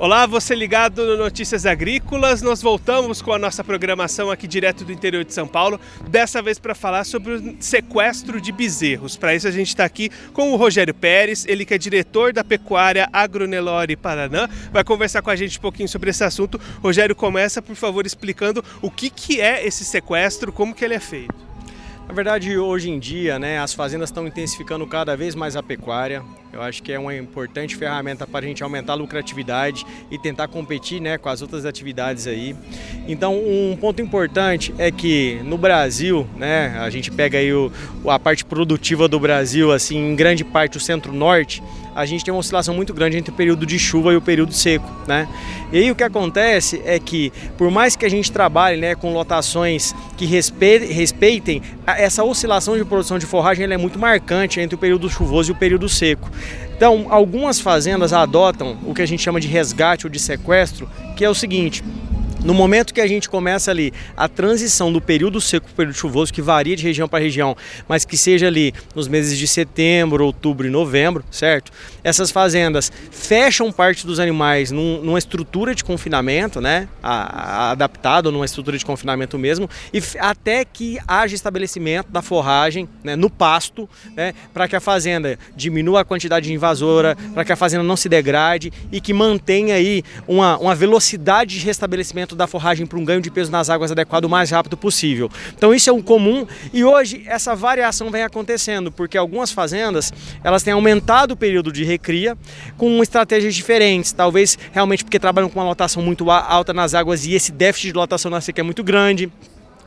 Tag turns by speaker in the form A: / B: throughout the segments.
A: Olá, você ligado no Notícias Agrícolas. Nós voltamos com a nossa programação aqui direto do interior de São Paulo, dessa vez para falar sobre o sequestro de bezerros. Para isso a gente está aqui com o Rogério Pérez, ele que é diretor da pecuária Agronelore Paraná, vai conversar com a gente um pouquinho sobre esse assunto. Rogério, começa por favor explicando o que, que é esse sequestro, como que ele é feito.
B: Na verdade, hoje em dia, né, as fazendas estão intensificando cada vez mais a pecuária. Eu acho que é uma importante ferramenta para a gente aumentar a lucratividade e tentar competir né, com as outras atividades aí. Então, um ponto importante é que no Brasil, né, a gente pega aí o, a parte produtiva do Brasil, assim, em grande parte o centro-norte, a gente tem uma oscilação muito grande entre o período de chuva e o período seco, né? E aí o que acontece é que, por mais que a gente trabalhe né, com lotações que respeitem, essa oscilação de produção de forragem é muito marcante entre o período chuvoso e o período seco. Então, algumas fazendas adotam o que a gente chama de resgate ou de sequestro, que é o seguinte: no momento que a gente começa ali a transição do período seco para o período chuvoso, que varia de região para região, mas que seja ali nos meses de setembro, outubro e novembro, certo? Essas fazendas fecham parte dos animais num, numa estrutura de confinamento, né? A, adaptado numa estrutura de confinamento mesmo, e até que haja estabelecimento da forragem né, no pasto, né? Para que a fazenda diminua a quantidade de invasora, para que a fazenda não se degrade e que mantenha aí uma, uma velocidade de restabelecimento da forragem para um ganho de peso nas águas adequado o mais rápido possível. Então isso é um comum e hoje essa variação vem acontecendo porque algumas fazendas elas têm aumentado o período de recria com estratégias diferentes, talvez realmente porque trabalham com uma lotação muito alta nas águas e esse déficit de lotação na seca é muito grande.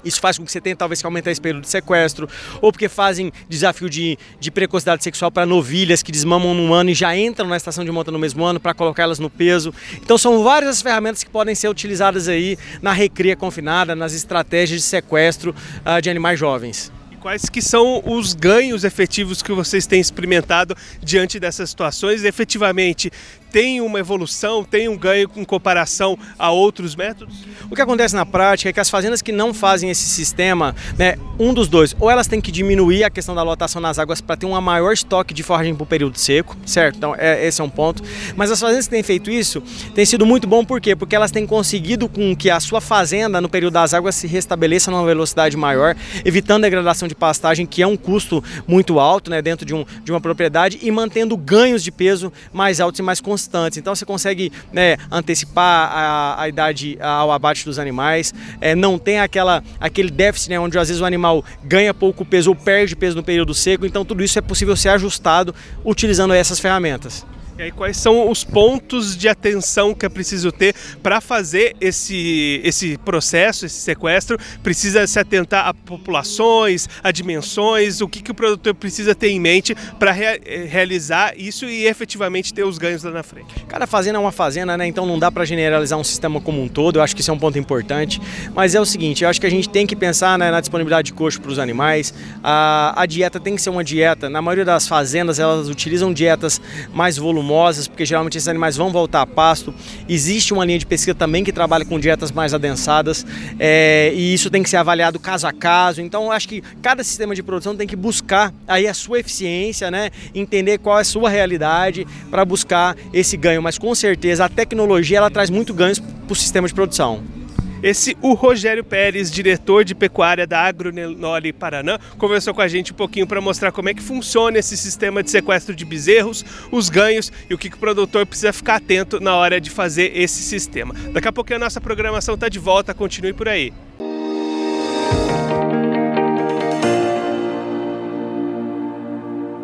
B: Isso faz com que você tenha talvez que aumentar esse período de sequestro, ou porque fazem desafio de, de precocidade sexual para novilhas que desmamam num ano e já entram na estação de monta no mesmo ano para colocá-las no peso. Então são várias as ferramentas que podem ser utilizadas aí na recria confinada, nas estratégias de sequestro uh, de animais jovens
A: quais que são os ganhos efetivos que vocês têm experimentado diante dessas situações? Efetivamente, tem uma evolução, tem um ganho em comparação a outros métodos?
B: O que acontece na prática é que as fazendas que não fazem esse sistema, né, um dos dois, ou elas têm que diminuir a questão da lotação nas águas para ter um maior estoque de forragem para o período seco, certo? Então, é, esse é um ponto. Mas as fazendas que têm feito isso tem sido muito bom, por quê? Porque elas têm conseguido com que a sua fazenda, no período das águas, se restabeleça numa velocidade maior, evitando a degradação de pastagem, que é um custo muito alto né, dentro de, um, de uma propriedade, e mantendo ganhos de peso mais altos e mais constantes. Então você consegue né, antecipar a, a, idade ao abate dos animais, é, não tem aquela, aquele déficit né, onde às vezes o animal ganha pouco peso ou perde peso no período seco. Então tudo isso é possível ser ajustado utilizando essas ferramentas.
A: E aí, quais são os pontos de atenção que é preciso ter para fazer esse, esse processo, esse sequestro? Precisa se atentar a populações, a dimensões, o que, que o produtor precisa ter em mente para re realizar isso e efetivamente ter os ganhos lá na frente?
B: Cada fazenda é uma fazenda, né? Então não dá para generalizar um sistema como um todo, eu acho que isso é um ponto importante. Mas é o seguinte, eu acho que a gente tem que pensar né, na disponibilidade de coxo para os animais. A, a dieta tem que ser uma dieta, na maioria das fazendas elas utilizam dietas mais volumosas porque geralmente esses animais vão voltar a pasto. Existe uma linha de pesquisa também que trabalha com dietas mais adensadas é, e isso tem que ser avaliado caso a caso. Então, acho que cada sistema de produção tem que buscar aí a sua eficiência, né? entender qual é a sua realidade para buscar esse ganho. Mas com certeza a tecnologia ela traz muito ganhos para o sistema de produção.
A: Esse o Rogério Pérez, diretor de pecuária da Agronoli Paraná, conversou com a gente um pouquinho para mostrar como é que funciona esse sistema de sequestro de bezerros, os ganhos e o que, que o produtor precisa ficar atento na hora de fazer esse sistema. Daqui a pouquinho a nossa programação está de volta, continue por aí.